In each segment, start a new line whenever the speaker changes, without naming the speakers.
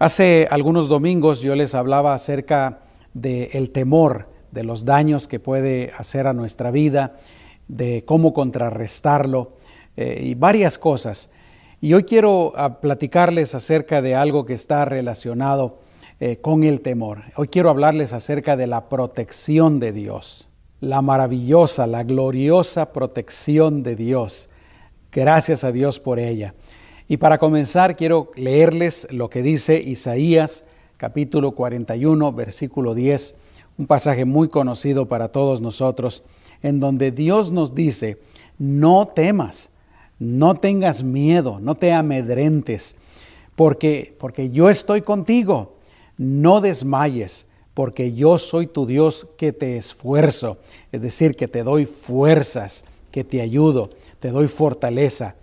Hace algunos domingos yo les hablaba acerca del temor, de los daños que puede hacer a nuestra vida, de cómo contrarrestarlo eh, y varias cosas. Y hoy quiero ah, platicarles acerca de algo que está relacionado eh, con el temor. Hoy quiero hablarles acerca de la protección de Dios, la maravillosa, la gloriosa protección de Dios. Gracias a Dios por ella. Y para comenzar quiero leerles lo que dice Isaías capítulo 41 versículo 10, un pasaje muy conocido para todos nosotros, en donde Dios nos dice, no temas, no tengas miedo, no te amedrentes, porque, porque yo estoy contigo, no desmayes, porque yo soy tu Dios que te esfuerzo, es decir, que te doy fuerzas, que te ayudo, te doy fortaleza.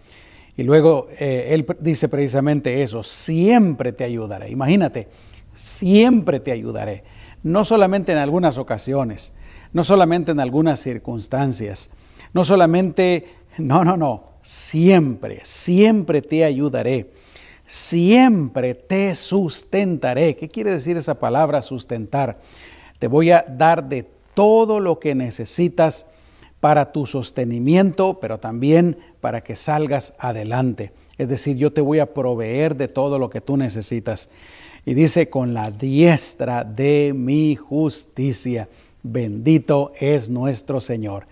Y luego eh, él dice precisamente eso, siempre te ayudaré. Imagínate, siempre te ayudaré. No solamente en algunas ocasiones, no solamente en algunas circunstancias, no solamente, no, no, no, siempre, siempre te ayudaré. Siempre te sustentaré. ¿Qué quiere decir esa palabra sustentar? Te voy a dar de todo lo que necesitas para tu sostenimiento, pero también para que salgas adelante. Es decir, yo te voy a proveer de todo lo que tú necesitas. Y dice, con la diestra de mi justicia, bendito es nuestro Señor.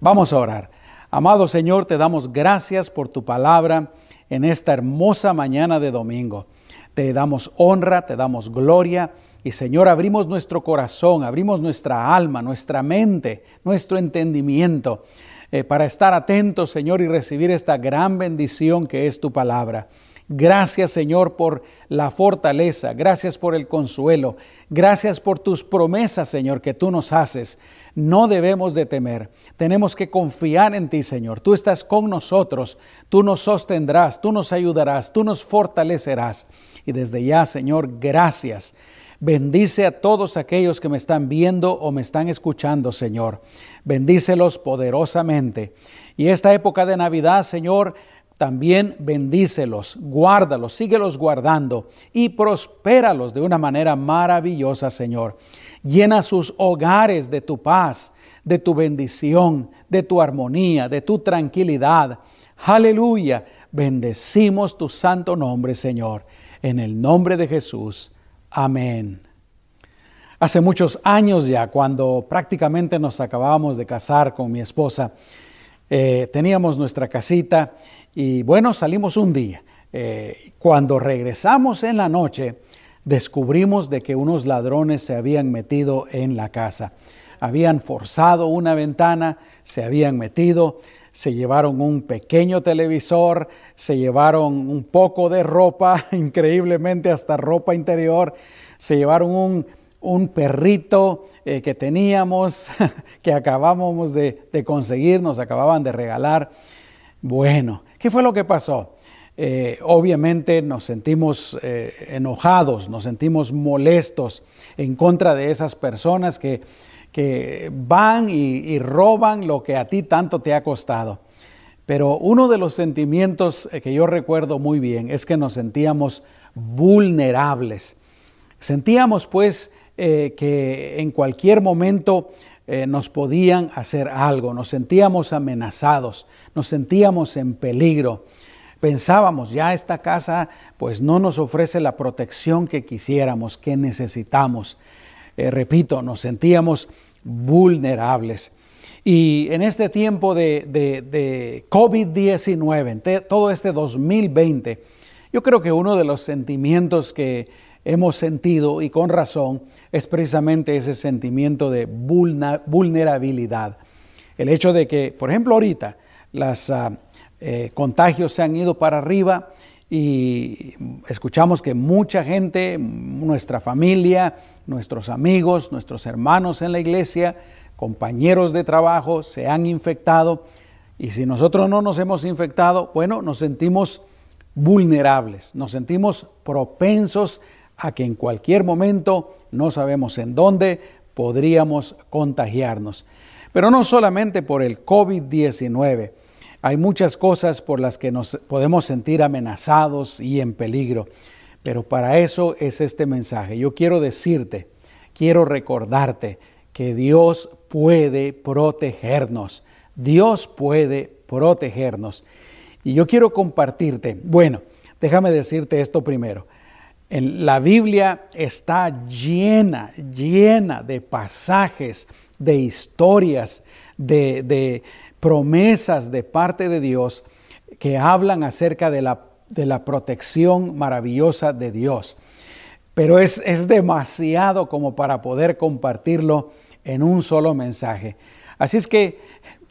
Vamos a orar. Amado Señor, te damos gracias por tu palabra en esta hermosa mañana de domingo. Te damos honra, te damos gloria y Señor, abrimos nuestro corazón, abrimos nuestra alma, nuestra mente, nuestro entendimiento eh, para estar atentos, Señor, y recibir esta gran bendición que es tu palabra. Gracias Señor por la fortaleza, gracias por el consuelo, gracias por tus promesas Señor que tú nos haces. No debemos de temer, tenemos que confiar en ti Señor. Tú estás con nosotros, tú nos sostendrás, tú nos ayudarás, tú nos fortalecerás. Y desde ya Señor, gracias. Bendice a todos aquellos que me están viendo o me están escuchando, Señor. Bendícelos poderosamente. Y esta época de Navidad, Señor, también bendícelos, guárdalos, síguelos guardando y prospéralos de una manera maravillosa, Señor. Llena sus hogares de tu paz, de tu bendición, de tu armonía, de tu tranquilidad. Aleluya. Bendecimos tu santo nombre, Señor. En el nombre de Jesús. Amén. Hace muchos años ya, cuando prácticamente nos acabábamos de casar con mi esposa, eh, teníamos nuestra casita y bueno, salimos un día. Eh, cuando regresamos en la noche, descubrimos de que unos ladrones se habían metido en la casa. Habían forzado una ventana, se habían metido, se llevaron un pequeño televisor, se llevaron un poco de ropa, increíblemente hasta ropa interior, se llevaron un, perrito eh, que teníamos, que acabábamos de, conseguir, nos acababan de regalar. Bueno, ¿qué fue lo que pasó? Eh, obviamente nos sentimos eh, enojados, nos sentimos molestos en contra de esas personas que que van y, roban lo que a ti tanto te ha costado. Pero uno de los sentimientos eh, que yo recuerdo muy bien es que nos sentíamos vulnerables. Sentíamos pues eh, que en cualquier momento eh, nos podían hacer algo, nos sentíamos amenazados, nos sentíamos en peligro. Pensábamos, ya esta casa pues no nos ofrece la protección que quisiéramos, que necesitamos. Eh, repito, nos sentíamos vulnerables. Y en este tiempo de, de COVID-19, todo este 2020, yo creo que uno de los sentimientos que hemos sentido, y con razón, es precisamente ese sentimiento de vulnerabilidad. El hecho de que, por ejemplo, ahorita los ah, eh, contagios se han ido para arriba, y escuchamos que mucha gente, nuestra familia, nuestros amigos, nuestros hermanos en la iglesia, compañeros de trabajo se han infectado y si nosotros no nos hemos infectado, bueno, nos sentimos vulnerables, nos sentimos propensos a que en cualquier momento, no sabemos en dónde, podríamos contagiarnos. Pero no solamente por el COVID-19, hay muchas cosas por las que nos podemos sentir amenazados y en peligro. Pero para eso es este mensaje. Yo quiero decirte, quiero recordarte que Dios puede protegernos. Dios puede protegernos. Y yo quiero compartirte, bueno, déjame decirte esto primero. La Biblia está llena, llena de pasajes, de historias, de, de promesas de parte de Dios que hablan acerca de la, de la protección maravillosa de Dios. Pero es, es demasiado como para poder compartirlo en un solo mensaje. Así es que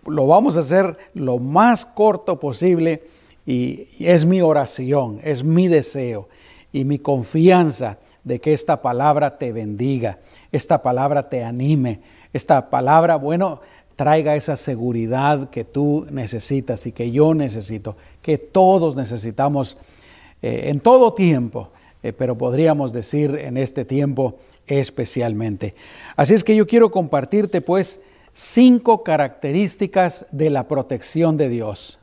lo vamos a hacer lo más corto posible y, es mi oración, es mi deseo y mi confianza de que esta palabra te bendiga, esta palabra te anime, esta palabra, bueno, traiga esa seguridad que tú necesitas y que yo necesito, que todos necesitamos eh, en todo tiempo, eh, pero podríamos decir en este tiempo especialmente. Así es que yo quiero compartirte pues cinco características de la protección de Dios.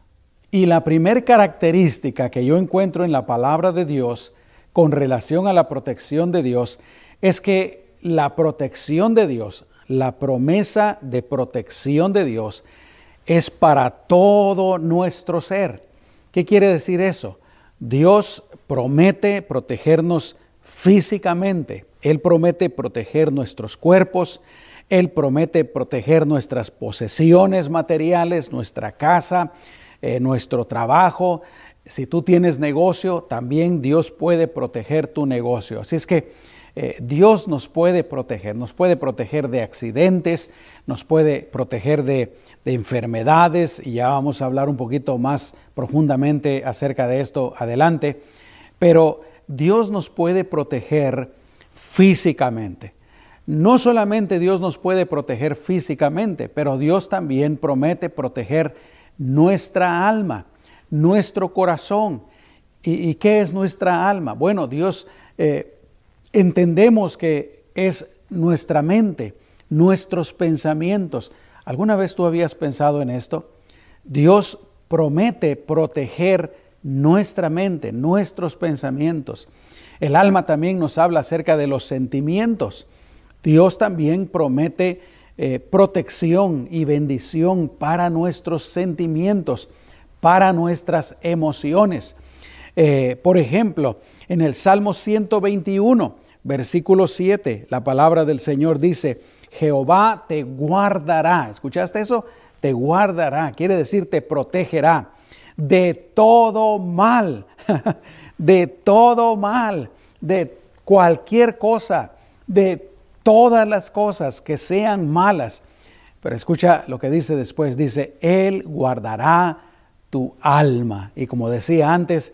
Y la primera característica que yo encuentro en la palabra de Dios con relación a la protección de Dios es que la protección de Dios, la promesa de protección de Dios es para todo nuestro ser. ¿Qué quiere decir eso? Dios promete protegernos físicamente, Él promete proteger nuestros cuerpos, Él promete proteger nuestras posesiones materiales, nuestra casa, eh, nuestro trabajo. Si tú tienes negocio, también Dios puede proteger tu negocio. Así es que eh, Dios nos puede proteger, nos puede proteger de accidentes, nos puede proteger de, de, enfermedades, y ya vamos a hablar un poquito más profundamente acerca de esto adelante, pero Dios nos puede proteger físicamente. No solamente Dios nos puede proteger físicamente, pero Dios también promete proteger nuestra alma, nuestro corazón. ¿Y, qué es nuestra alma? Bueno, Dios eh, entendemos que es nuestra mente, nuestros pensamientos. ¿Alguna vez tú habías pensado en esto? Dios promete proteger nuestra mente, nuestros pensamientos. El alma también nos habla acerca de los sentimientos. Dios también promete eh, protección y bendición para nuestros sentimientos, para nuestras emociones. Eh, por ejemplo, en el Salmo 121, versículo 7, la palabra del Señor dice, Jehová te guardará. ¿Escuchaste eso? Te guardará, quiere decir te protegerá de todo mal, de todo mal, de cualquier cosa, de todas las cosas que sean malas. Pero escucha lo que dice después, dice, Él guardará tu alma. Y como decía antes,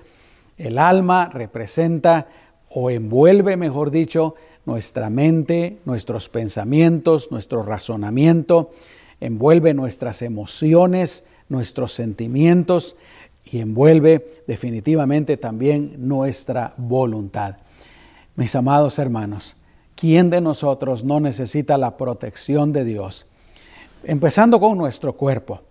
el alma representa o envuelve, mejor dicho, nuestra mente, nuestros pensamientos, nuestro razonamiento, envuelve nuestras emociones, nuestros sentimientos y envuelve definitivamente también nuestra voluntad. Mis amados hermanos, ¿quién de nosotros no necesita la protección de Dios? Empezando con nuestro cuerpo.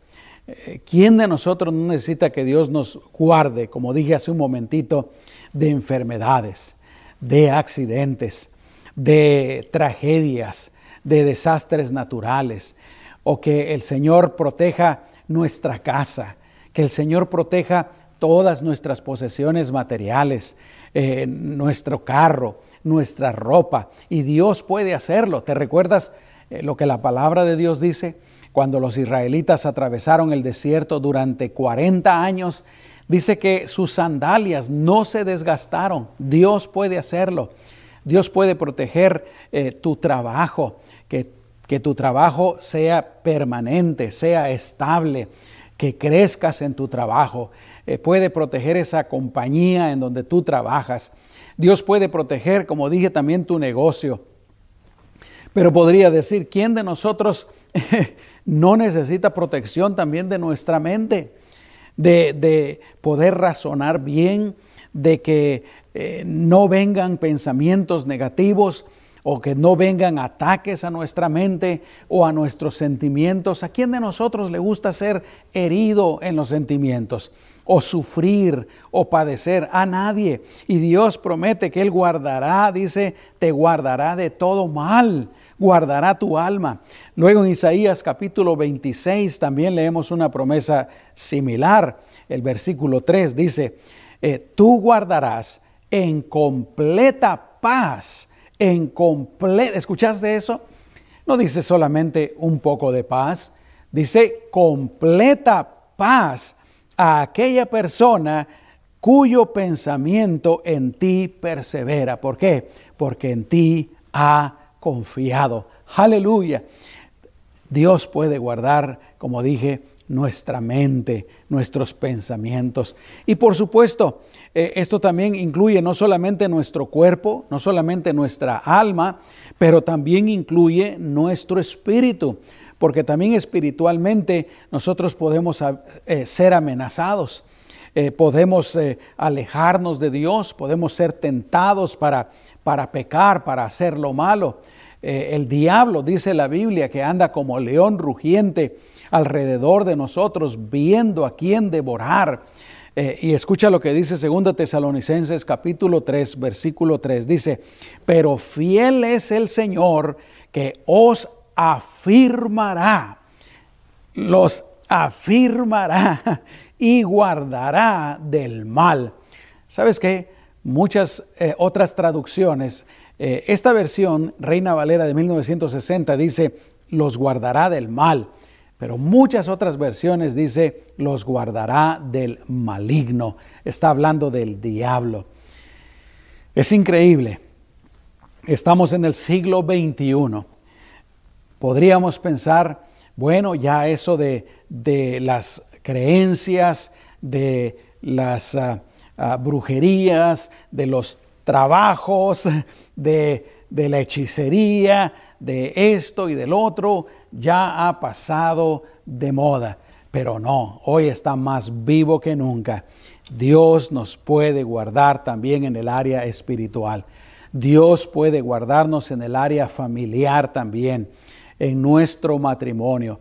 Eh, ¿Quién de nosotros no necesita que Dios nos guarde, como dije hace un momentito, de enfermedades, de accidentes, de tragedias, de desastres naturales, o que el Señor proteja nuestra casa, que el Señor proteja todas nuestras posesiones materiales, eh, nuestro carro, nuestra ropa, y Dios puede hacerlo. ¿Te recuerdas eh, lo que la palabra de Dios dice? Cuando los israelitas atravesaron el desierto durante 40 años, dice que sus sandalias no se desgastaron. Dios puede hacerlo. Dios puede proteger eh, tu trabajo, que, que tu trabajo sea permanente, sea estable, que crezcas en tu trabajo. Eh, puede proteger esa compañía en donde tú trabajas. Dios puede proteger, como dije, también tu negocio. Pero podría decir, ¿quién de nosotros no necesita protección también de nuestra mente? De, poder razonar bien, de que eh, no vengan pensamientos negativos o que no vengan ataques a nuestra mente o a nuestros sentimientos. ¿A quién de nosotros le gusta ser herido en los sentimientos? o sufrir o padecer a nadie. Y Dios promete que Él guardará, dice, te guardará de todo mal, guardará tu alma. Luego en Isaías capítulo 26 también leemos una promesa similar. El versículo 3 dice, eh, tú guardarás en completa paz, en completa, ¿escuchaste eso? No dice solamente un poco de paz, dice completa paz a aquella persona cuyo pensamiento en ti persevera. ¿Por qué? Porque en ti ha confiado. Aleluya. Dios puede guardar, como dije, nuestra mente, nuestros pensamientos. Y por supuesto, eh, esto también incluye no solamente nuestro cuerpo, no solamente nuestra alma, pero también incluye nuestro espíritu, porque también espiritualmente nosotros podemos eh, ser amenazados. Eh, podemos alejarnos de Dios, podemos ser tentados para, para pecar, para hacer lo malo. El diablo, dice la Biblia, que anda como león rugiente, alrededor de nosotros, viendo a quién devorar. Eh, y escucha lo que dice 2 Tesalonicenses capítulo 3, versículo 3. Dice, pero fiel es el Señor que os afirmará, los afirmará y guardará del mal. ¿Sabes qué? Muchas eh, otras traducciones, eh, esta versión, Reina Valera de 1960, dice, los guardará del mal pero muchas otras versiones dice, los guardará del maligno. Está hablando del diablo. Es increíble. Estamos en el siglo XXI. Podríamos pensar, bueno, ya eso de, las creencias, de las ah, ah, brujerías, de los trabajos, de, de la hechicería, de esto y del otro, ya ha pasado de moda, pero no, hoy está más vivo que nunca. Dios nos puede guardar también en el área espiritual. Dios puede guardarnos en el área familiar también, en nuestro matrimonio.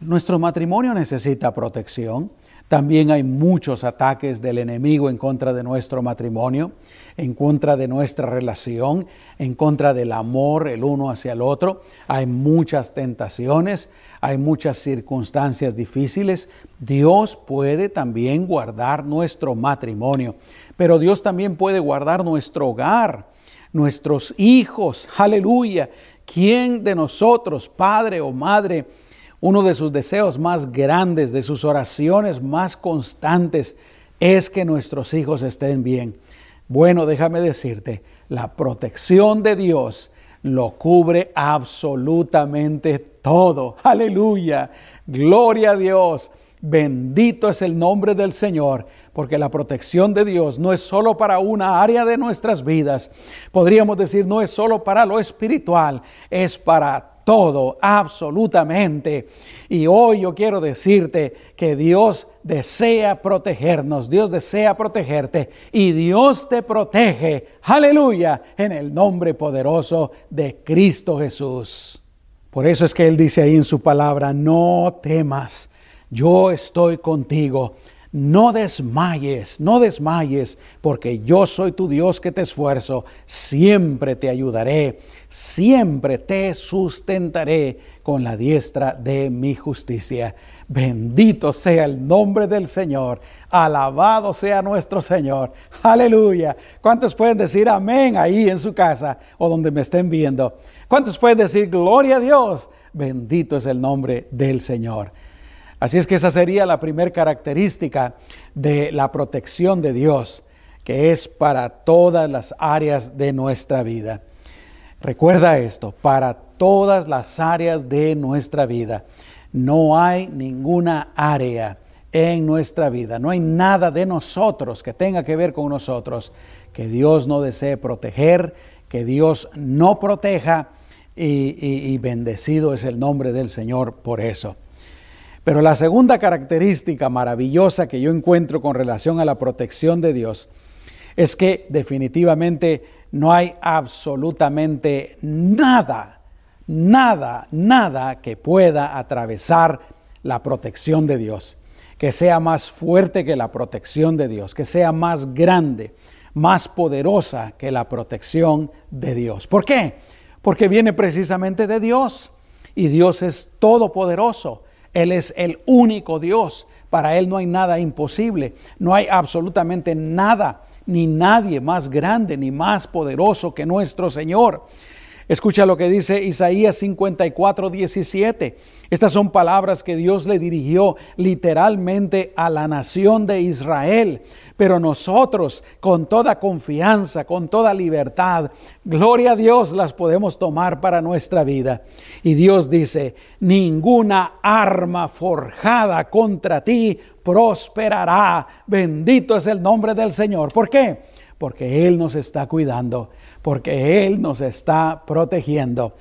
Nuestro matrimonio necesita protección. También hay muchos ataques del enemigo en contra de nuestro matrimonio, en contra de nuestra relación, en contra del amor el uno hacia el otro. Hay muchas tentaciones, hay muchas circunstancias difíciles. Dios puede también guardar nuestro matrimonio, pero Dios también puede guardar nuestro hogar, nuestros hijos. Aleluya. ¿Quién de nosotros, padre o madre, uno de sus deseos más grandes, de sus oraciones más constantes, es que nuestros hijos estén bien. Bueno, déjame decirte, la protección de Dios lo cubre absolutamente todo. Aleluya. Gloria a Dios. Bendito es el nombre del Señor, porque la protección de Dios no es solo para una área de nuestras vidas. Podríamos decir, no es solo para lo espiritual, es para todo, absolutamente. Y hoy yo quiero decirte que Dios desea protegernos, Dios desea protegerte y Dios te protege, aleluya, en el nombre poderoso de Cristo Jesús. Por eso es que Él dice ahí en su palabra, no temas, yo estoy contigo no desmayes, no desmayes, porque yo soy tu Dios que te esfuerzo, siempre te ayudaré, siempre te sustentaré con la diestra de mi justicia. Bendito sea el nombre del Señor, alabado sea nuestro Señor. Aleluya. ¿Cuántos pueden decir amén ahí en su casa o donde me estén viendo? ¿Cuántos pueden decir gloria a Dios? Bendito es el nombre del Señor. Así es que esa sería la primera característica de la protección de Dios, que es para todas las áreas de nuestra vida. Recuerda esto, para todas las áreas de nuestra vida. No hay ninguna área en nuestra vida, no hay nada de nosotros que tenga que ver con nosotros que Dios no desee proteger, que Dios no proteja y, bendecido es el nombre del Señor por eso. Pero la segunda característica maravillosa que yo encuentro con relación a la protección de Dios es que definitivamente no hay absolutamente nada, nada, nada que pueda atravesar la protección de Dios, que sea más fuerte que la protección de Dios, que sea más grande, más poderosa que la protección de Dios. ¿Por qué? Porque viene precisamente de Dios y Dios es todopoderoso. Él es el único Dios. Para Él no hay nada imposible. No hay absolutamente nada ni nadie más grande ni más poderoso que nuestro Señor. Escucha lo que dice Isaías 54, 17. Estas son palabras que Dios le dirigió literalmente a la nación de Israel. Pero nosotros, con toda confianza, con toda libertad, gloria a Dios, las podemos tomar para nuestra vida. Y Dios dice, ninguna arma forjada contra ti prosperará. Bendito es el nombre del Señor. ¿Por qué? Porque Él nos está cuidando porque Él nos está protegiendo.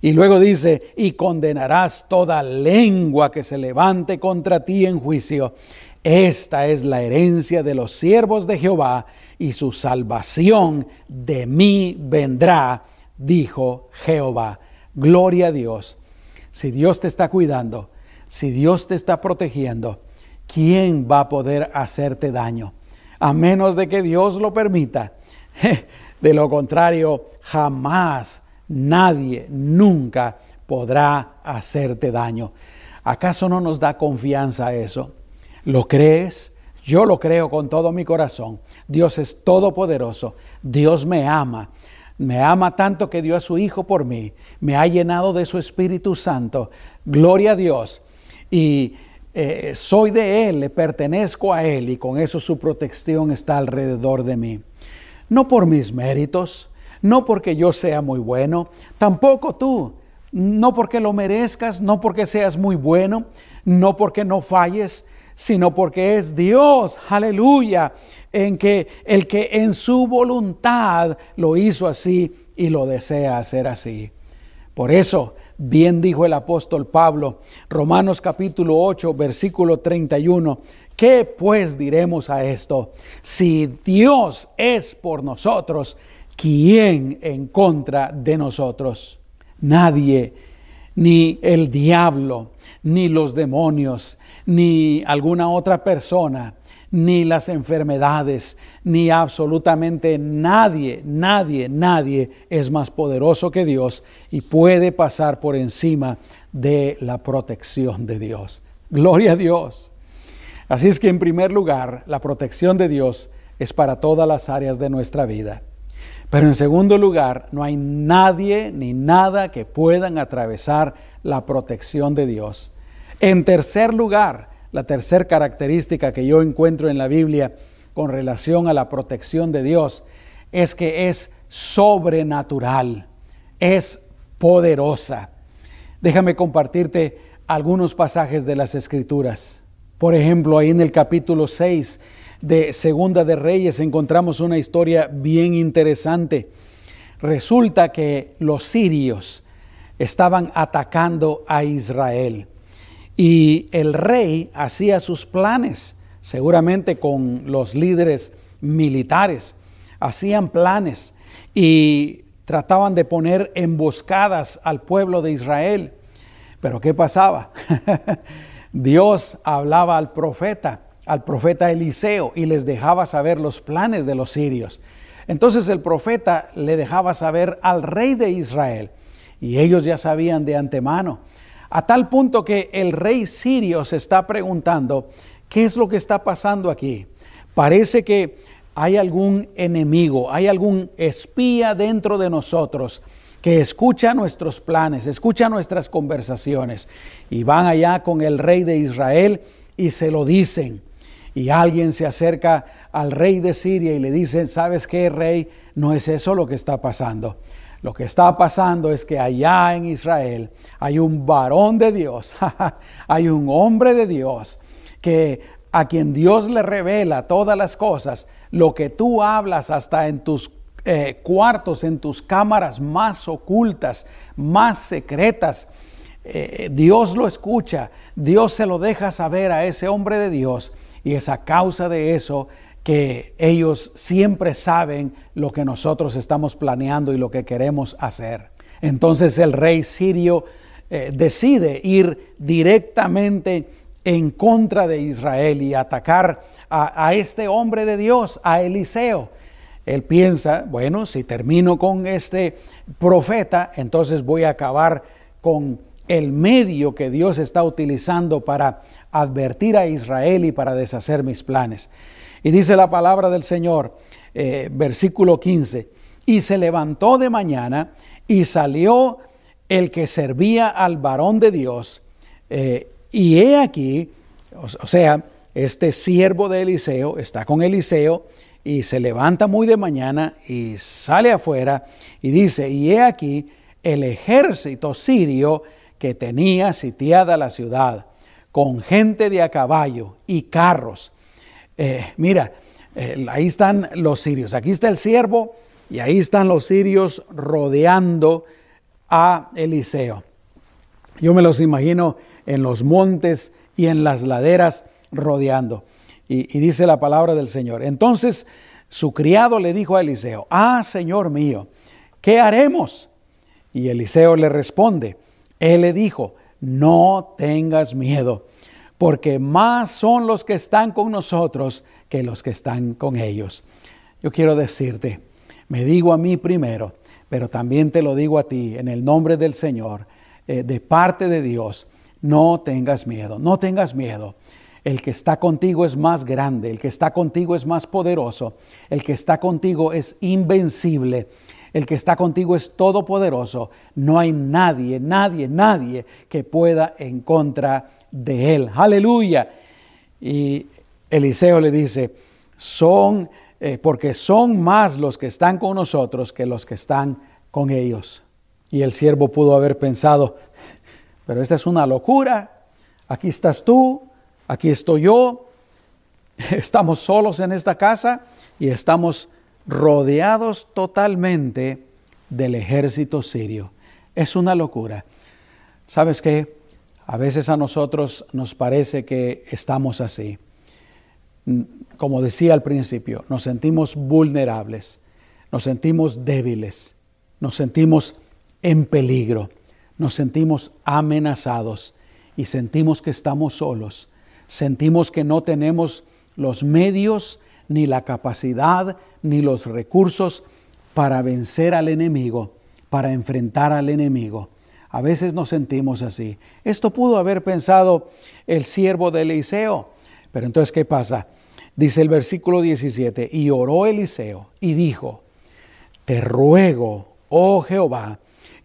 Y luego dice, y condenarás toda lengua que se levante contra ti en juicio. Esta es la herencia de los siervos de Jehová, y su salvación de mí vendrá, dijo Jehová. Gloria a Dios. Si Dios te está cuidando, si Dios te está protegiendo, ¿quién va a poder hacerte daño? A menos de que Dios lo permita. De lo contrario, jamás nadie, nunca podrá hacerte daño. ¿Acaso no nos da confianza eso? ¿Lo crees? Yo lo creo con todo mi corazón. Dios es todopoderoso. Dios me ama. Me ama tanto que dio a su Hijo por mí. Me ha llenado de su Espíritu Santo. Gloria a Dios. Y eh, soy de Él, le pertenezco a Él y con eso su protección está alrededor de mí no por mis méritos, no porque yo sea muy bueno, tampoco tú, no porque lo merezcas, no porque seas muy bueno, no porque no falles, sino porque es Dios, aleluya, en que el que en su voluntad lo hizo así y lo desea hacer así. Por eso, bien dijo el apóstol Pablo, Romanos capítulo 8, versículo 31, ¿Qué pues diremos a esto? Si Dios es por nosotros, ¿quién en contra de nosotros? Nadie, ni el diablo, ni los demonios, ni alguna otra persona, ni las enfermedades, ni absolutamente nadie, nadie, nadie es más poderoso que Dios y puede pasar por encima de la protección de Dios. Gloria a Dios. Así es que en primer lugar, la protección de Dios es para todas las áreas de nuestra vida. Pero en segundo lugar, no hay nadie ni nada que puedan atravesar la protección de Dios. En tercer lugar, la tercera característica que yo encuentro en la Biblia con relación a la protección de Dios es que es sobrenatural, es poderosa. Déjame compartirte algunos pasajes de las Escrituras. Por ejemplo, ahí en el capítulo 6 de Segunda de Reyes encontramos una historia bien interesante. Resulta que los sirios estaban atacando a Israel y el rey hacía sus planes, seguramente con los líderes militares, hacían planes y trataban de poner emboscadas al pueblo de Israel. Pero ¿qué pasaba? Dios hablaba al profeta, al profeta Eliseo, y les dejaba saber los planes de los sirios. Entonces el profeta le dejaba saber al rey de Israel, y ellos ya sabían de antemano, a tal punto que el rey sirio se está preguntando, ¿qué es lo que está pasando aquí? Parece que hay algún enemigo, hay algún espía dentro de nosotros que escucha nuestros planes, escucha nuestras conversaciones y van allá con el rey de Israel y se lo dicen. Y alguien se acerca al rey de Siria y le dice, ¿sabes qué, rey? No es eso lo que está pasando. Lo que está pasando es que allá en Israel hay un varón de Dios, hay un hombre de Dios que a quien Dios le revela todas las cosas, lo que tú hablas hasta en tus eh, cuartos, en tus cámaras más ocultas, más secretas. Eh, Dios lo escucha, Dios se lo deja saber a ese hombre de Dios y es a causa de eso que ellos siempre saben lo que nosotros estamos planeando y lo que queremos hacer. Entonces el rey sirio eh, decide ir directamente en contra de Israel y atacar a, este hombre de Dios, a Eliseo. Él piensa, bueno, si termino con este profeta, entonces voy a acabar con el medio que Dios está utilizando para advertir a Israel y para deshacer mis planes. Y dice la palabra del Señor, eh, versículo 15, y se levantó de mañana y salió el que servía al varón de Dios, eh, y he aquí, o, sea, este siervo de Eliseo está con Eliseo y se levanta muy de mañana y sale afuera y dice, y he aquí el ejército sirio que tenía sitiada la ciudad, con gente de a caballo y carros. Eh, mira, ahí están los sirios, aquí está el siervo y ahí están los sirios rodeando a Eliseo. Yo me los imagino en los montes y en las laderas rodeando. Y, y, dice la palabra del Señor. Entonces su criado le dijo a Eliseo, ah, Señor mío, ¿qué haremos? Y Eliseo le responde, él le dijo, no tengas miedo, porque más son los que están con nosotros que los que están con ellos. Yo quiero decirte, me digo a mí primero, pero también te lo digo a ti en el nombre del Señor, eh, de parte de Dios, no tengas miedo, no tengas miedo. El que está contigo es más grande, el que está contigo es más poderoso, el que está contigo es invencible. El que está contigo es todopoderoso. No hay nadie, nadie, nadie que pueda en contra de él. Aleluya. Y Eliseo le dice, son, eh, porque son más los que están con nosotros que los que están con ellos. Y el siervo pudo haber pensado, pero esta es una locura. Aquí estás tú, aquí estoy yo. Estamos solos en esta casa y estamos rodeados totalmente del ejército sirio. Es una locura. ¿Sabes qué? A veces a nosotros nos parece que estamos así. Como decía al principio, nos sentimos vulnerables, nos sentimos débiles, nos sentimos en peligro, nos sentimos amenazados y sentimos que estamos solos. Sentimos que no tenemos los medios ni la capacidad ni los recursos para vencer al enemigo, para enfrentar al enemigo. A veces nos sentimos así. Esto pudo haber pensado el siervo de Eliseo. Pero entonces, ¿qué pasa? Dice el versículo 17, y oró Eliseo y dijo, te ruego, oh Jehová,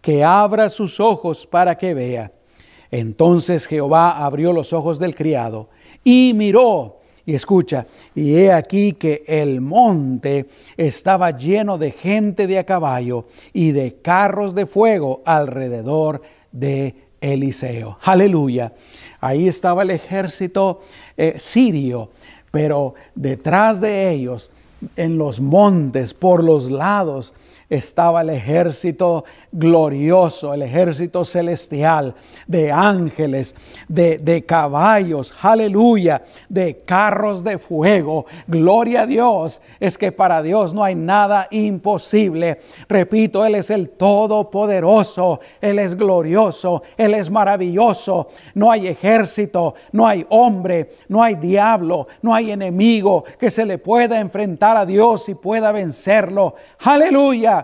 que abra sus ojos para que vea. Entonces Jehová abrió los ojos del criado y miró y escucha, y he aquí que el monte estaba lleno de gente de a caballo y de carros de fuego alrededor de Eliseo. Aleluya. Ahí estaba el ejército eh, sirio, pero detrás de ellos, en los montes, por los lados, estaba el ejército glorioso, el ejército celestial de ángeles, de, caballos, aleluya, de carros de fuego. Gloria a Dios. Es que para Dios no hay nada imposible. Repito, Él es el Todopoderoso, Él es glorioso, Él es maravilloso. No hay ejército, no hay hombre, no hay diablo, no hay enemigo que se le pueda enfrentar a Dios y pueda vencerlo. Aleluya.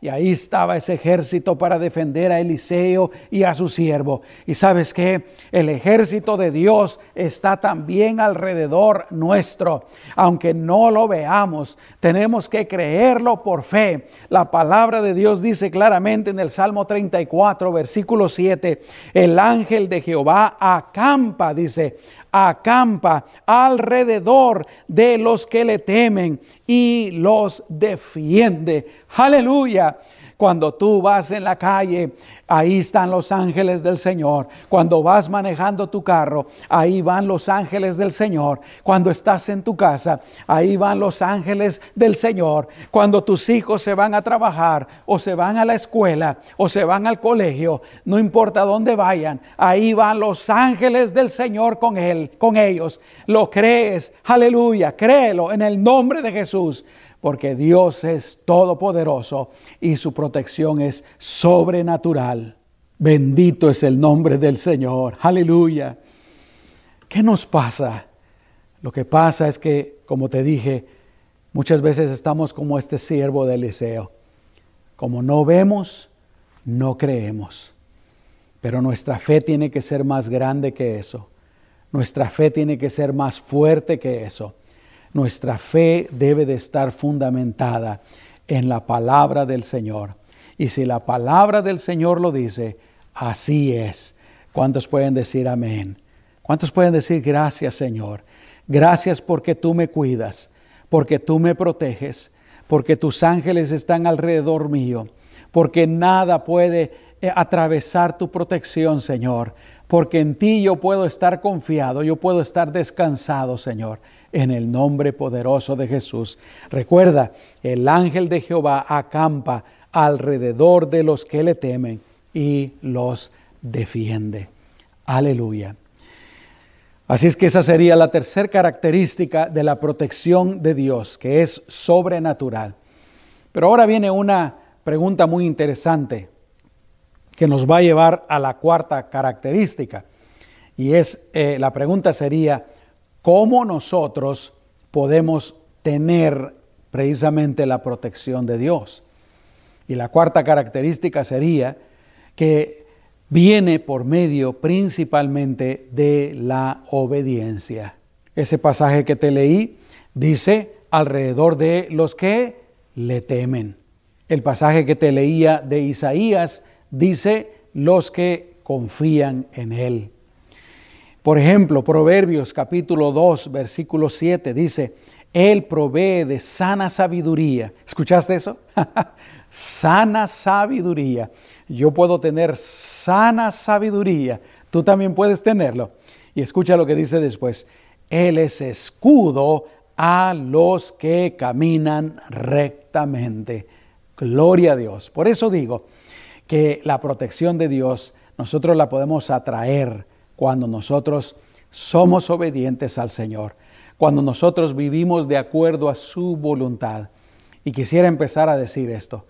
Y ahí estaba ese ejército para defender a Eliseo y a su siervo. Y sabes que el ejército de Dios está también alrededor nuestro. Aunque no lo veamos, tenemos que creerlo por fe. La palabra de Dios dice claramente en el Salmo 34, versículo 7, el ángel de Jehová acampa, dice, acampa alrededor de los que le temen y los defiende. Aleluya. Cuando tú vas en la calle, ahí están los ángeles del Señor. Cuando vas manejando tu carro, ahí van los ángeles del Señor. Cuando estás en tu casa, ahí van los ángeles del Señor. Cuando tus hijos se van a trabajar o se van a la escuela o se van al colegio, no importa dónde vayan, ahí van los ángeles del Señor con él, con ellos. Lo crees, aleluya, créelo en el nombre de Jesús porque Dios es todopoderoso y su protección es sobrenatural. Bendito es el nombre del Señor. Aleluya. ¿Qué nos pasa? Lo que pasa es que, como te dije, muchas veces estamos como este siervo de Eliseo. Como no vemos, no creemos. Pero nuestra fe tiene que ser más grande que eso. Nuestra fe tiene que ser más fuerte que eso. Nuestra fe debe de estar fundamentada en la palabra del Señor. Y si la palabra del Señor lo dice, así es. ¿Cuántos pueden decir amén? ¿Cuántos pueden decir gracias Señor? Gracias porque tú me cuidas, porque tú me proteges, porque tus ángeles están alrededor mío, porque nada puede eh, atravesar tu protección, Señor, porque en ti yo puedo estar confiado, yo puedo estar descansado, Señor en el nombre poderoso de Jesús. Recuerda, el ángel de Jehová acampa alrededor de los que le temen y los defiende. Aleluya. Así es que esa sería la tercera característica de la protección de Dios, que es sobrenatural. Pero ahora viene una pregunta muy interesante que nos va a llevar a la cuarta característica. Y es, eh, la pregunta sería, cómo nosotros podemos tener precisamente la protección de Dios. Y la cuarta característica sería que viene por medio principalmente de la obediencia. Ese pasaje que te leí dice alrededor de los que le temen. El pasaje que te leía de Isaías dice los que confían en él. Por ejemplo, Proverbios capítulo 2, versículo 7 dice, Él provee de sana sabiduría. ¿Escuchaste eso? sana sabiduría. Yo puedo tener sana sabiduría. Tú también puedes tenerlo. Y escucha lo que dice después. Él es escudo a los que caminan rectamente. Gloria a Dios. Por eso digo que la protección de Dios nosotros la podemos atraer cuando nosotros somos obedientes al Señor, cuando nosotros vivimos de acuerdo a su voluntad. Y quisiera empezar a decir esto.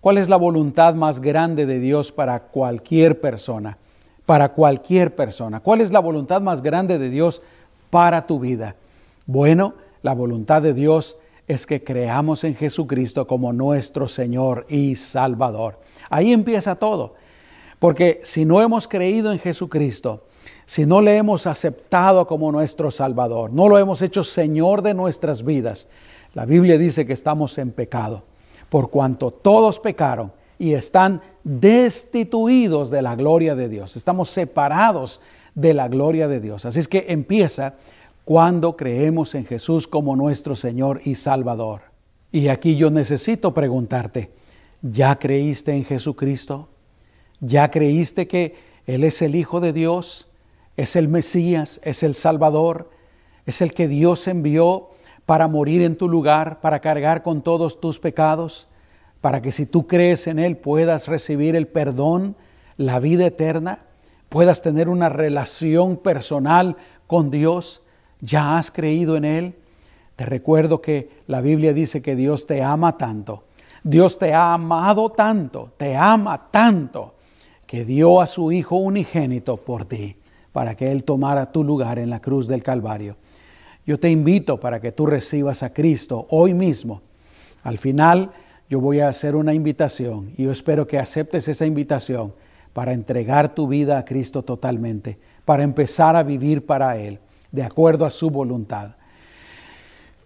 ¿Cuál es la voluntad más grande de Dios para cualquier persona? Para cualquier persona. ¿Cuál es la voluntad más grande de Dios para tu vida? Bueno, la voluntad de Dios es que creamos en Jesucristo como nuestro Señor y Salvador. Ahí empieza todo. Porque si no hemos creído en Jesucristo, si no le hemos aceptado como nuestro Salvador, no lo hemos hecho Señor de nuestras vidas, la Biblia dice que estamos en pecado, por cuanto todos pecaron y están destituidos de la gloria de Dios, estamos separados de la gloria de Dios. Así es que empieza cuando creemos en Jesús como nuestro Señor y Salvador. Y aquí yo necesito preguntarte, ¿ya creíste en Jesucristo? ¿Ya creíste que Él es el Hijo de Dios? Es el Mesías, es el Salvador, es el que Dios envió para morir en tu lugar, para cargar con todos tus pecados, para que si tú crees en Él puedas recibir el perdón, la vida eterna, puedas tener una relación personal con Dios. ¿Ya has creído en Él? Te recuerdo que la Biblia dice que Dios te ama tanto. Dios te ha amado tanto, te ama tanto, que dio a su Hijo unigénito por ti para que Él tomara tu lugar en la cruz del Calvario. Yo te invito para que tú recibas a Cristo hoy mismo. Al final yo voy a hacer una invitación y yo espero que aceptes esa invitación para entregar tu vida a Cristo totalmente, para empezar a vivir para Él, de acuerdo a su voluntad.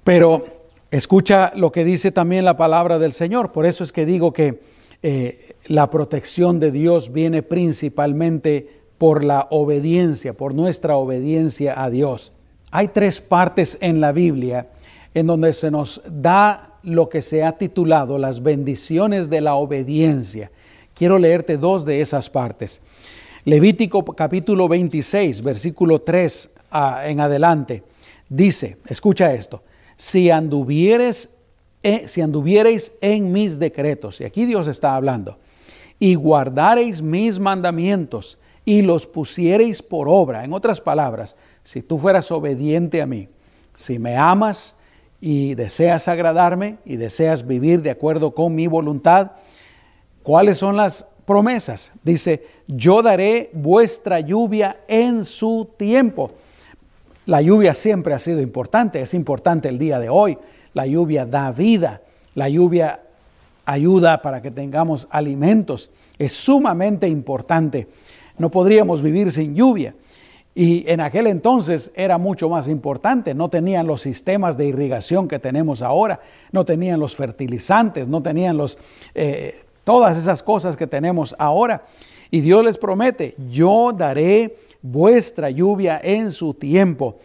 Pero escucha lo que dice también la palabra del Señor. Por eso es que digo que eh, la protección de Dios viene principalmente por la obediencia, por nuestra obediencia a Dios. Hay tres partes en la Biblia en donde se nos da lo que se ha titulado Las bendiciones de la obediencia. Quiero leerte dos de esas partes. Levítico capítulo 26, versículo 3 ah, en adelante, dice, escucha esto, si anduvieres, eh, si anduviereis en mis decretos, y aquí Dios está hablando, y guardareis mis mandamientos y los pusiereis por obra, en otras palabras, si tú fueras obediente a mí, si me amas y deseas agradarme y deseas vivir de acuerdo con mi voluntad, ¿cuáles son las promesas. Dice, yo daré vuestra lluvia en su tiempo. La lluvia siempre ha sido importante, es importante el día de hoy. La lluvia da vida, la lluvia ayuda para que tengamos alimentos, es sumamente importante. No podríamos vivir sin lluvia. Y en aquel entonces era mucho más importante. No tenían los sistemas de irrigación que tenemos ahora, no tenían los fertilizantes, no tenían los eh, todas esas cosas que tenemos ahora. Y Dios les promete, yo daré vuestra lluvia en su tiempo.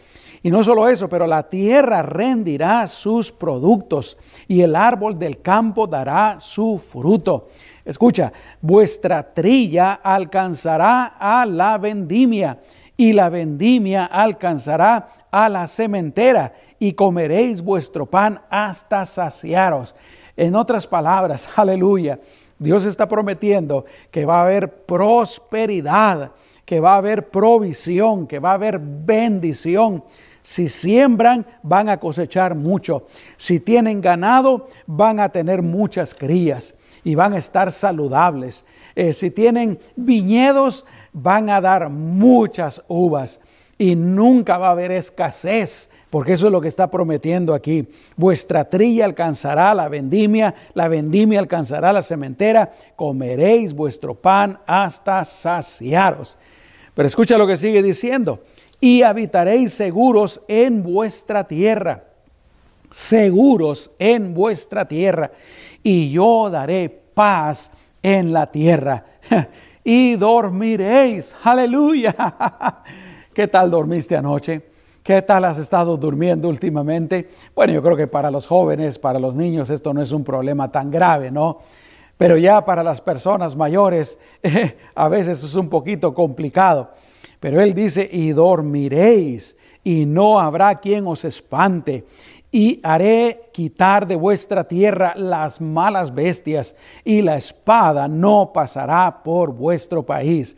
Y no solo eso, pero la tierra rendirá sus productos y el árbol del campo dará su fruto. Escucha, vuestra trilla alcanzará a la vendimia y la vendimia alcanzará a la cementera y comeréis vuestro pan hasta saciaros. En otras palabras, aleluya, Dios está prometiendo que va a haber prosperidad, que va a haber provisión, que va a haber bendición. Si siembran, van a cosechar mucho. Si tienen ganado, van a tener muchas crías y van a estar saludables. Eh, si tienen viñedos, van a dar muchas uvas y nunca va a haber escasez porque eso es lo que está prometiendo aquí. Vuestra trilla alcanzará la vendimia, la vendimia alcanzará la cementera, comeréis vuestro pan hasta saciaros. Pero escucha lo que sigue diciendo, y habitaréis seguros en vuestra tierra, seguros en vuestra tierra, y yo daré paz en la tierra, y dormiréis, aleluya. ¿Qué tal dormiste anoche? ¿Qué tal has estado durmiendo últimamente? Bueno, yo creo que para los jóvenes, para los niños, esto no es un problema tan grave, ¿no? Pero ya para las personas mayores a veces es un poquito complicado. Pero Él dice, y dormiréis, y no habrá quien os espante, y haré quitar de vuestra tierra las malas bestias, y la espada no pasará por vuestro país.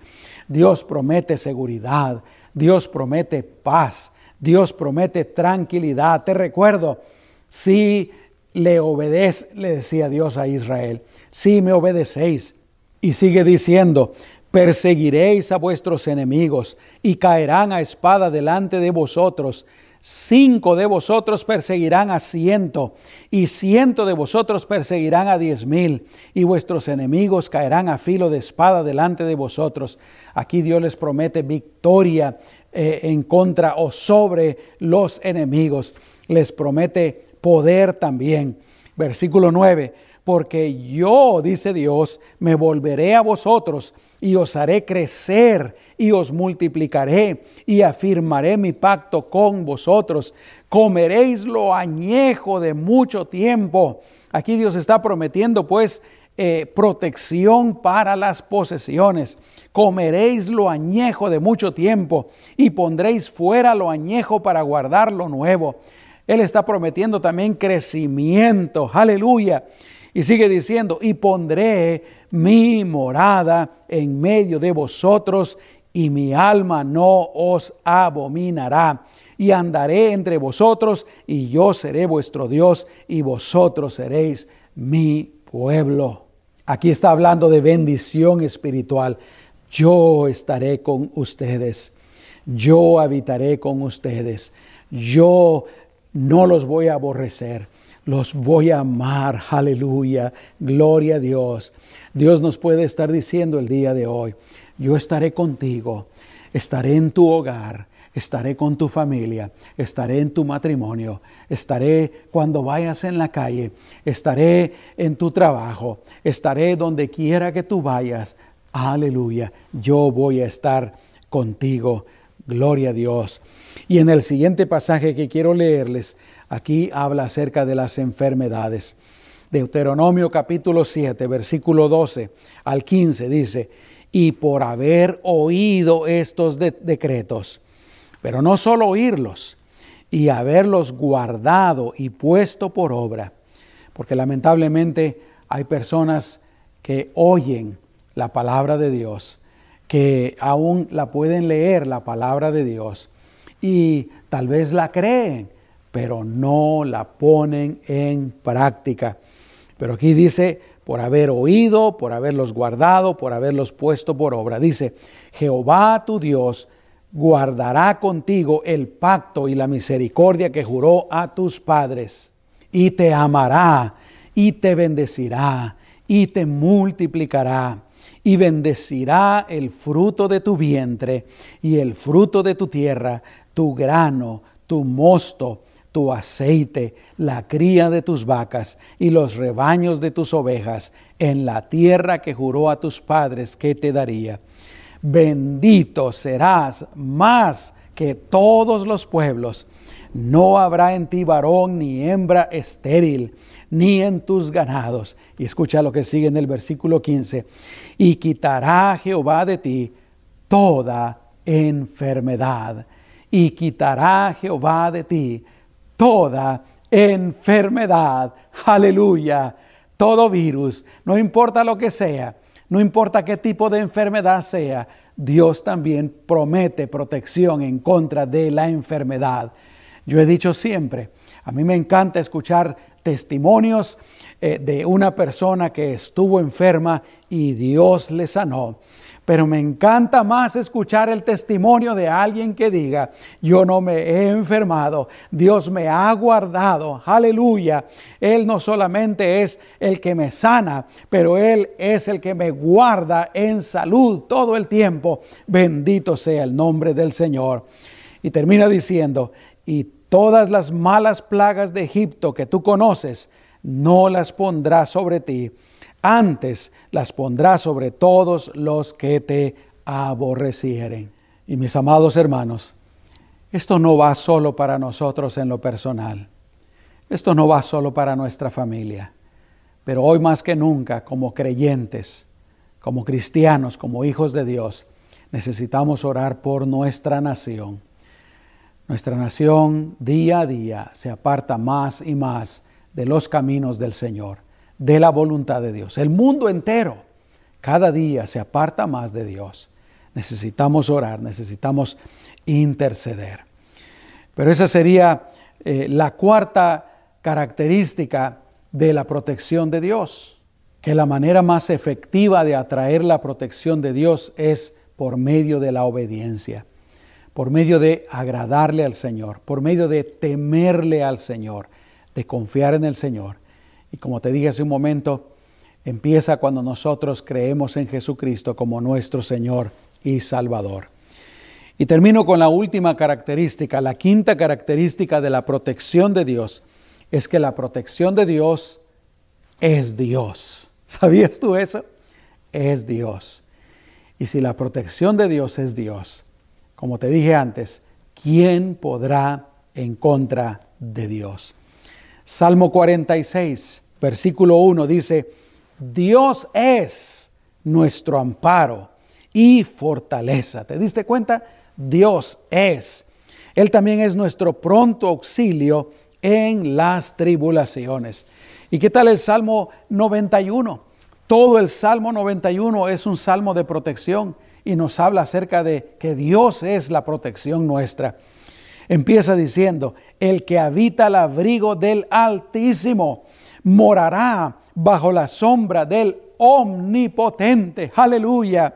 Dios promete seguridad, Dios promete paz, Dios promete tranquilidad. Te recuerdo, si le obedece, le decía Dios a Israel, si me obedecéis, y sigue diciendo, perseguiréis a vuestros enemigos y caerán a espada delante de vosotros. Cinco de vosotros perseguirán a ciento, y ciento de vosotros perseguirán a diez mil, y vuestros enemigos caerán a filo de espada delante de vosotros. Aquí Dios les promete victoria eh, en contra o sobre los enemigos. Les promete poder también. Versículo 9, porque yo, dice Dios, me volveré a vosotros y os haré crecer y os multiplicaré y afirmaré mi pacto con vosotros. Comeréis lo añejo de mucho tiempo. Aquí Dios está prometiendo pues eh, protección para las posesiones. Comeréis lo añejo de mucho tiempo y pondréis fuera lo añejo para guardar lo nuevo. Él está prometiendo también crecimiento. Aleluya. Y sigue diciendo, y pondré mi morada en medio de vosotros y mi alma no os abominará. Y andaré entre vosotros y yo seré vuestro Dios y vosotros seréis mi pueblo. Aquí está hablando de bendición espiritual. Yo estaré con ustedes. Yo habitaré con ustedes. Yo no los voy a aborrecer. Los voy a amar. Aleluya. Gloria a Dios. Dios nos puede estar diciendo el día de hoy, yo estaré contigo. Estaré en tu hogar estaré con tu familia, estaré en tu matrimonio, estaré cuando vayas en la calle, estaré en tu trabajo, estaré donde quiera que tú vayas. Aleluya, yo voy a estar contigo. Gloria a Dios. Y en el siguiente pasaje que quiero leerles, Aquí habla acerca de las enfermedades. Deuteronomio capítulo 7, versículo 12 al 15 dice, y por haber oído estos decretos, pero no solo oírlos, y haberlos guardado y puesto por obra, porque lamentablemente hay personas que oyen la palabra de Dios, que aún la pueden leer la palabra de Dios y tal vez la creen, pero no la ponen en práctica. Pero aquí dice, por haber oído, por haberlos guardado, por haberlos puesto por obra. Dice, Jehová tu Dios guardará contigo el pacto y la misericordia que juró a tus padres, y te amará, y te bendecirá, y te multiplicará, y bendecirá el fruto de tu vientre, y el fruto de tu tierra, tu grano, tu mosto, tu aceite, la cría de tus vacas y los rebaños de tus ovejas en la tierra que juró a tus padres que te daría. Bendito serás más que todos los pueblos. No habrá en ti varón ni hembra estéril, ni en tus ganados. Y escucha lo que sigue en el versículo 15. Y quitará Jehová de ti toda enfermedad. Y quitará Jehová de ti toda enfermedad. Aleluya. Todo virus, no importa lo que sea, no importa qué tipo de enfermedad sea, Dios también promete protección en contra de la enfermedad. Yo he dicho siempre, a mí me encanta escuchar testimonios eh, de una persona que estuvo enferma y Dios le sanó. Pero me encanta más escuchar el testimonio de alguien que diga, yo no me he enfermado, Dios me ha guardado, aleluya. Él no solamente es el que me sana, pero Él es el que me guarda en salud todo el tiempo. Bendito sea el nombre del Señor. Y termina diciendo, y todas las malas plagas de Egipto que tú conoces, no las pondrá sobre ti antes las pondrá sobre todos los que te aborrecieren. Y mis amados hermanos, esto no va solo para nosotros en lo personal, esto no va solo para nuestra familia, pero hoy más que nunca como creyentes, como cristianos, como hijos de Dios, necesitamos orar por nuestra nación. Nuestra nación día a día se aparta más y más de los caminos del Señor de la voluntad de Dios. El mundo entero cada día se aparta más de Dios. Necesitamos orar, necesitamos interceder. Pero esa sería eh, la cuarta característica de la protección de Dios, que la manera más efectiva de atraer la protección de Dios es por medio de la obediencia, por medio de agradarle al Señor, por medio de temerle al Señor, de confiar en el Señor y como te dije hace un momento, empieza cuando nosotros creemos en Jesucristo como nuestro Señor y Salvador. Y termino con la última característica, la quinta característica de la protección de Dios, es que la protección de Dios es Dios. ¿Sabías tú eso? Es Dios. Y si la protección de Dios es Dios, como te dije antes, ¿quién podrá en contra de Dios? Salmo 46, versículo 1 dice, Dios es nuestro amparo y fortaleza. ¿Te diste cuenta? Dios es. Él también es nuestro pronto auxilio en las tribulaciones. ¿Y qué tal el Salmo 91? Todo el Salmo 91 es un salmo de protección y nos habla acerca de que Dios es la protección nuestra. Empieza diciendo, el que habita el abrigo del Altísimo morará bajo la sombra del omnipotente. Aleluya.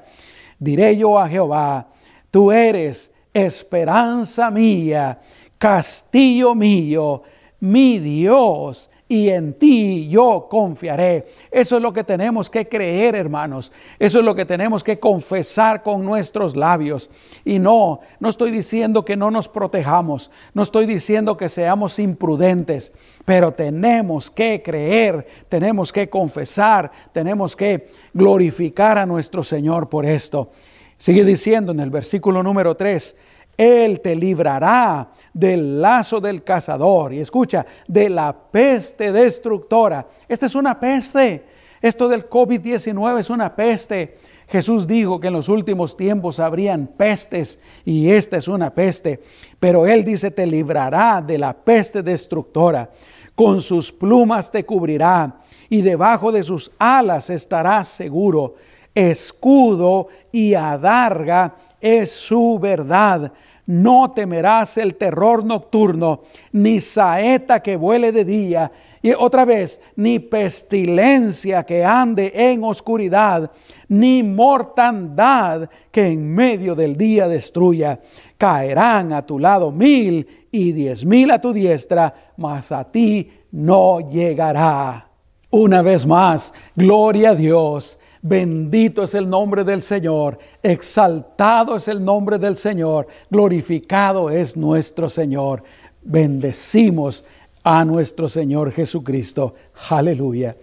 Diré yo a Jehová, tú eres esperanza mía, castillo mío, mi Dios y en ti yo confiaré. Eso es lo que tenemos que creer, hermanos. Eso es lo que tenemos que confesar con nuestros labios. Y no, no estoy diciendo que no nos protejamos, no estoy diciendo que seamos imprudentes, pero tenemos que creer, tenemos que confesar, tenemos que glorificar a nuestro Señor por esto. Sigue diciendo en el versículo número 3, Él te librará del lazo del cazador y escucha, de la peste destructora. Esta es una peste. Esto del COVID-19 es una peste. Jesús dijo que en los últimos tiempos habrían pestes y esta es una peste. Pero Él dice, te librará de la peste destructora. Con sus plumas te cubrirá y debajo de sus alas estarás seguro. Escudo y adarga es su verdad no temerás el terror nocturno, ni saeta que vuele de día, y otra vez, ni pestilencia que ande en oscuridad, ni mortandad que en medio del día destruya. Caerán a tu lado mil y diez mil a tu diestra, mas a ti no llegará. Una vez más, gloria a Dios. Bendito es el nombre del Señor, exaltado es el nombre del Señor, glorificado es nuestro Señor. Bendecimos a nuestro Señor Jesucristo. Aleluya.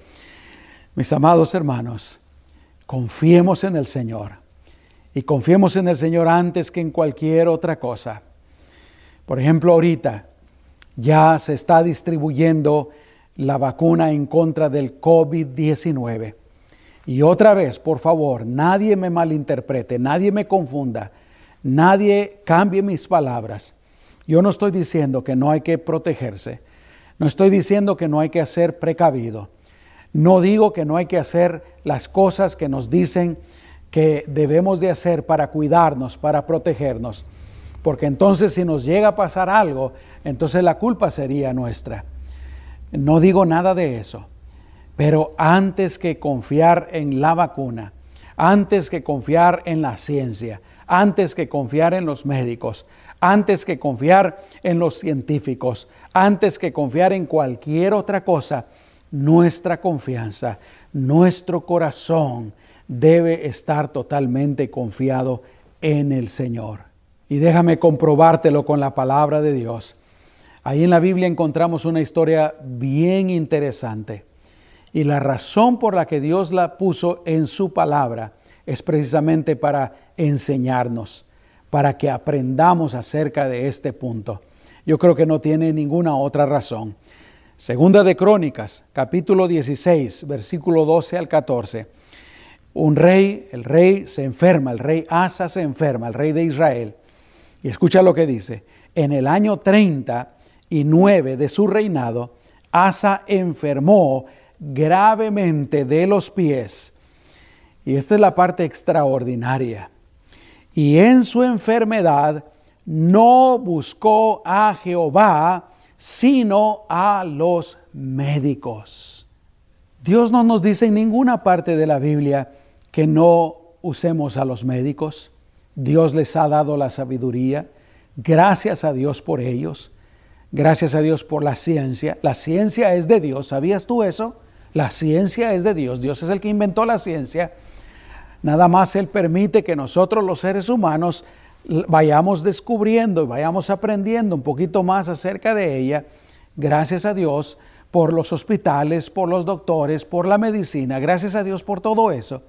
Mis amados hermanos, confiemos en el Señor y confiemos en el Señor antes que en cualquier otra cosa. Por ejemplo, ahorita ya se está distribuyendo la vacuna en contra del COVID-19. Y otra vez, por favor, nadie me malinterprete, nadie me confunda, nadie cambie mis palabras. Yo no estoy diciendo que no hay que protegerse, no estoy diciendo que no hay que ser precavido, no digo que no hay que hacer las cosas que nos dicen que debemos de hacer para cuidarnos, para protegernos, porque entonces si nos llega a pasar algo, entonces la culpa sería nuestra. No digo nada de eso. Pero antes que confiar en la vacuna, antes que confiar en la ciencia, antes que confiar en los médicos, antes que confiar en los científicos, antes que confiar en cualquier otra cosa, nuestra confianza, nuestro corazón debe estar totalmente confiado en el Señor. Y déjame comprobártelo con la palabra de Dios. Ahí en la Biblia encontramos una historia bien interesante. Y la razón por la que Dios la puso en su palabra es precisamente para enseñarnos, para que aprendamos acerca de este punto. Yo creo que no tiene ninguna otra razón. Segunda de Crónicas, capítulo 16, versículo 12 al 14. Un rey, el rey se enferma, el rey Asa se enferma, el rey de Israel. Y escucha lo que dice. En el año 39 de su reinado, Asa enfermó gravemente de los pies. Y esta es la parte extraordinaria. Y en su enfermedad no buscó a Jehová, sino a los médicos. Dios no nos dice en ninguna parte de la Biblia que no usemos a los médicos. Dios les ha dado la sabiduría. Gracias a Dios por ellos. Gracias a Dios por la ciencia. La ciencia es de Dios. ¿Sabías tú eso? La ciencia es de Dios, Dios es el que inventó la ciencia. Nada más Él permite que nosotros los seres humanos vayamos descubriendo y vayamos aprendiendo un poquito más acerca de ella. Gracias a Dios por los hospitales, por los doctores, por la medicina. Gracias a Dios por todo eso.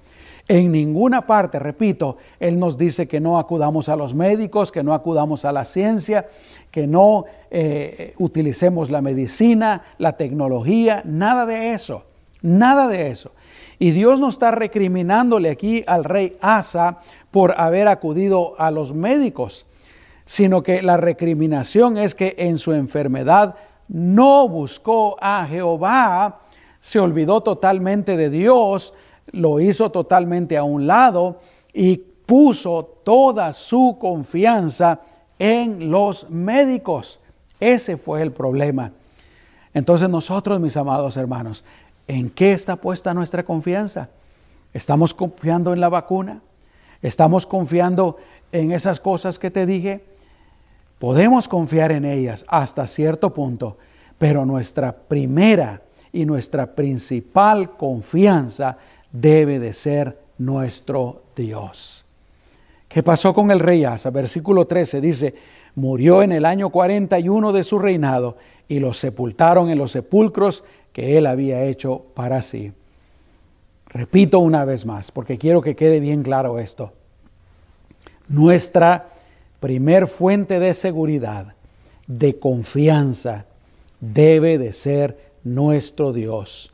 En ninguna parte, repito, Él nos dice que no acudamos a los médicos, que no acudamos a la ciencia, que no eh, utilicemos la medicina, la tecnología, nada de eso. Nada de eso. Y Dios no está recriminándole aquí al rey Asa por haber acudido a los médicos, sino que la recriminación es que en su enfermedad no buscó a Jehová, se olvidó totalmente de Dios, lo hizo totalmente a un lado y puso toda su confianza en los médicos. Ese fue el problema. Entonces nosotros, mis amados hermanos, ¿En qué está puesta nuestra confianza? ¿Estamos confiando en la vacuna? ¿Estamos confiando en esas cosas que te dije? Podemos confiar en ellas hasta cierto punto, pero nuestra primera y nuestra principal confianza debe de ser nuestro Dios. ¿Qué pasó con el rey Asa? Versículo 13 dice, murió en el año 41 de su reinado y lo sepultaron en los sepulcros que Él había hecho para sí. Repito una vez más, porque quiero que quede bien claro esto. Nuestra primer fuente de seguridad, de confianza, debe de ser nuestro Dios,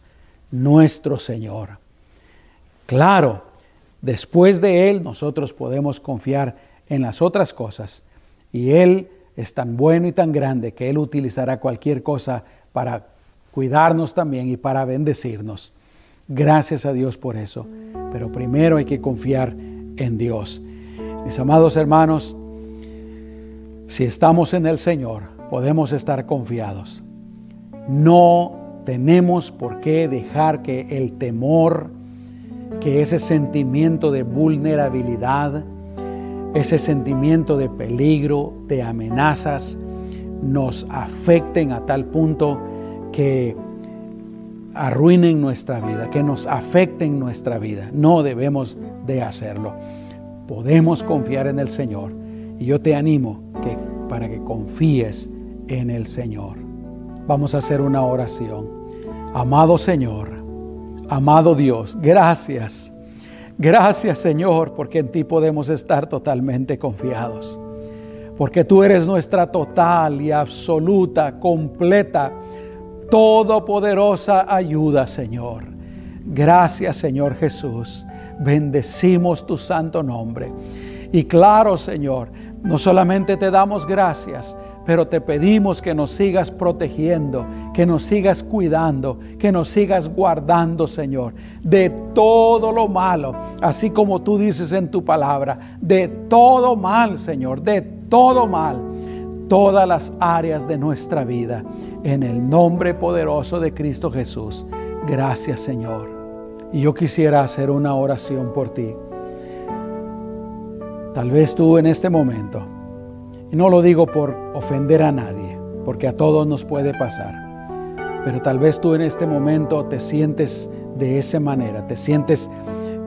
nuestro Señor. Claro, después de Él nosotros podemos confiar en las otras cosas y Él es tan bueno y tan grande que Él utilizará cualquier cosa para cuidarnos también y para bendecirnos. Gracias a Dios por eso. Pero primero hay que confiar en Dios. Mis amados hermanos, si estamos en el Señor, podemos estar confiados. No tenemos por qué dejar que el temor, que ese sentimiento de vulnerabilidad, ese sentimiento de peligro, de amenazas, nos afecten a tal punto que arruinen nuestra vida, que nos afecten nuestra vida. No debemos de hacerlo. Podemos confiar en el Señor y yo te animo que, para que confíes en el Señor. Vamos a hacer una oración. Amado Señor, amado Dios, gracias. Gracias Señor, porque en ti podemos estar totalmente confiados. Porque tú eres nuestra total y absoluta, completa, todopoderosa ayuda, Señor. Gracias Señor Jesús. Bendecimos tu santo nombre. Y claro, Señor, no solamente te damos gracias, pero te pedimos que nos sigas protegiendo, que nos sigas cuidando, que nos sigas guardando, Señor, de todo lo malo, así como tú dices en tu palabra, de todo mal, Señor, de todo mal, todas las áreas de nuestra vida, en el nombre poderoso de Cristo Jesús. Gracias, Señor. Y yo quisiera hacer una oración por ti. Tal vez tú en este momento y no lo digo por ofender a nadie, porque a todos nos puede pasar. Pero tal vez tú en este momento te sientes de esa manera, te sientes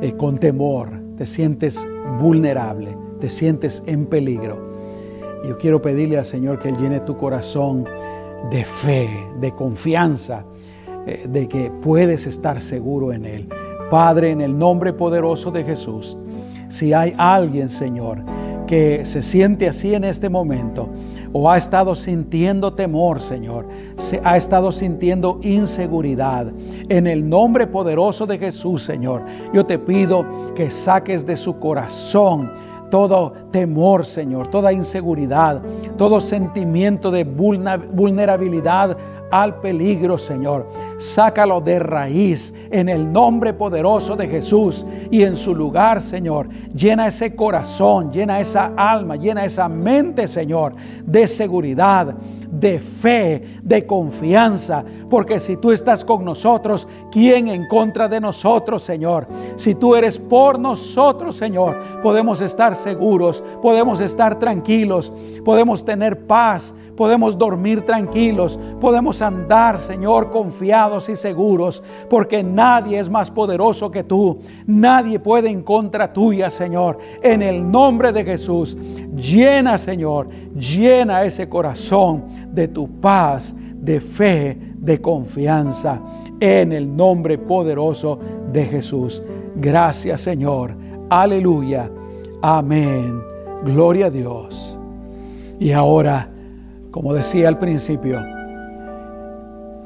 eh, con temor, te sientes vulnerable, te sientes en peligro. Yo quiero pedirle al Señor que Él llene tu corazón de fe, de confianza, eh, de que puedes estar seguro en Él. Padre, en el nombre poderoso de Jesús, si hay alguien, Señor, que se siente así en este momento o ha estado sintiendo temor, Señor, se ha estado sintiendo inseguridad. En el nombre poderoso de Jesús, Señor, yo te pido que saques de su corazón todo temor, Señor, toda inseguridad, todo sentimiento de vulnerabilidad al peligro, Señor. Sácalo de raíz en el nombre poderoso de Jesús y en su lugar, Señor. Llena ese corazón, llena esa alma, llena esa mente, Señor, de seguridad, de fe, de confianza, porque si tú estás con nosotros, ¿quién en contra de nosotros, Señor? Si tú eres por nosotros, Señor, podemos estar seguros, podemos estar tranquilos, podemos tener paz, podemos dormir tranquilos, podemos andar, Señor, confiados y seguros, porque nadie es más poderoso que tú, nadie puede en contra tuya, Señor. En el nombre de Jesús, llena, Señor, llena ese corazón de tu paz, de fe, de confianza, en el nombre poderoso de Jesús. Gracias, Señor. Aleluya. Amén. Gloria a Dios. Y ahora, como decía al principio,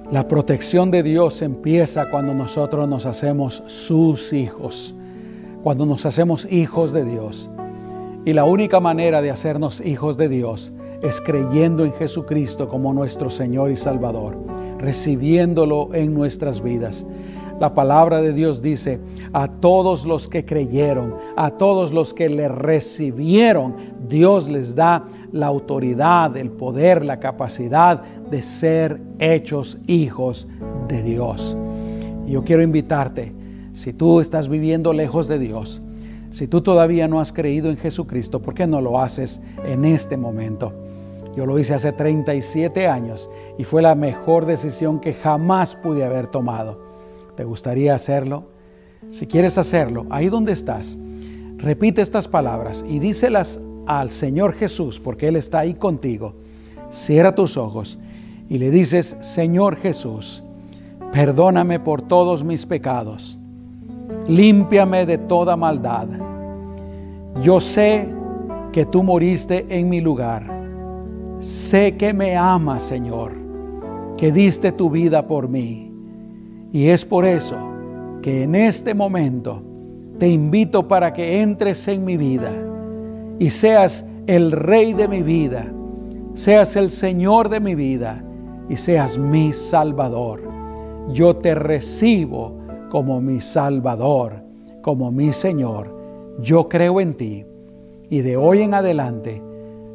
la protección de Dios empieza cuando nosotros nos hacemos sus hijos, cuando nos hacemos hijos de Dios. Y la única manera de hacernos hijos de Dios es creyendo en Jesucristo como nuestro Señor y Salvador, recibiéndolo en nuestras vidas. La palabra de Dios dice, a todos los que creyeron, a todos los que le recibieron, Dios les da la autoridad, el poder, la capacidad de ser hechos hijos de Dios. Yo quiero invitarte, si tú estás viviendo lejos de Dios, si tú todavía no has creído en Jesucristo, ¿por qué no lo haces en este momento? Yo lo hice hace 37 años y fue la mejor decisión que jamás pude haber tomado. ¿Te gustaría hacerlo? Si quieres hacerlo, ahí donde estás, repite estas palabras y díselas al Señor Jesús, porque Él está ahí contigo. Cierra tus ojos y le dices, Señor Jesús, perdóname por todos mis pecados, límpiame de toda maldad. Yo sé que tú moriste en mi lugar. Sé que me amas, Señor, que diste tu vida por mí. Y es por eso que en este momento te invito para que entres en mi vida y seas el rey de mi vida, seas el Señor de mi vida y seas mi Salvador. Yo te recibo como mi Salvador, como mi Señor. Yo creo en ti y de hoy en adelante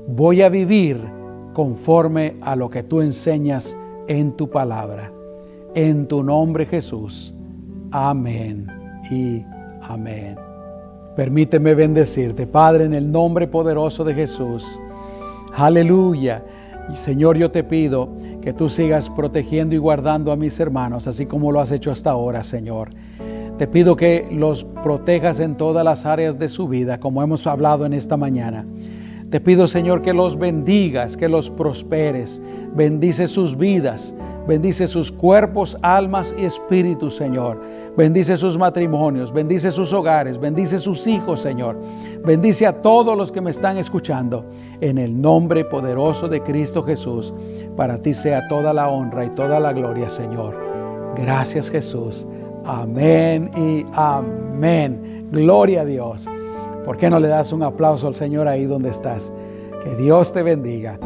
voy a vivir conforme a lo que tú enseñas en tu palabra. En tu nombre Jesús. Amén y amén. Permíteme bendecirte, Padre, en el nombre poderoso de Jesús. Aleluya. Señor, yo te pido que tú sigas protegiendo y guardando a mis hermanos, así como lo has hecho hasta ahora, Señor. Te pido que los protejas en todas las áreas de su vida, como hemos hablado en esta mañana. Te pido, Señor, que los bendigas, que los prosperes. Bendice sus vidas, bendice sus cuerpos, almas y espíritus, Señor. Bendice sus matrimonios, bendice sus hogares, bendice sus hijos, Señor. Bendice a todos los que me están escuchando. En el nombre poderoso de Cristo Jesús, para ti sea toda la honra y toda la gloria, Señor. Gracias, Jesús. Amén y amén. Gloria a Dios. ¿Por qué no le das un aplauso al Señor ahí donde estás? Que Dios te bendiga.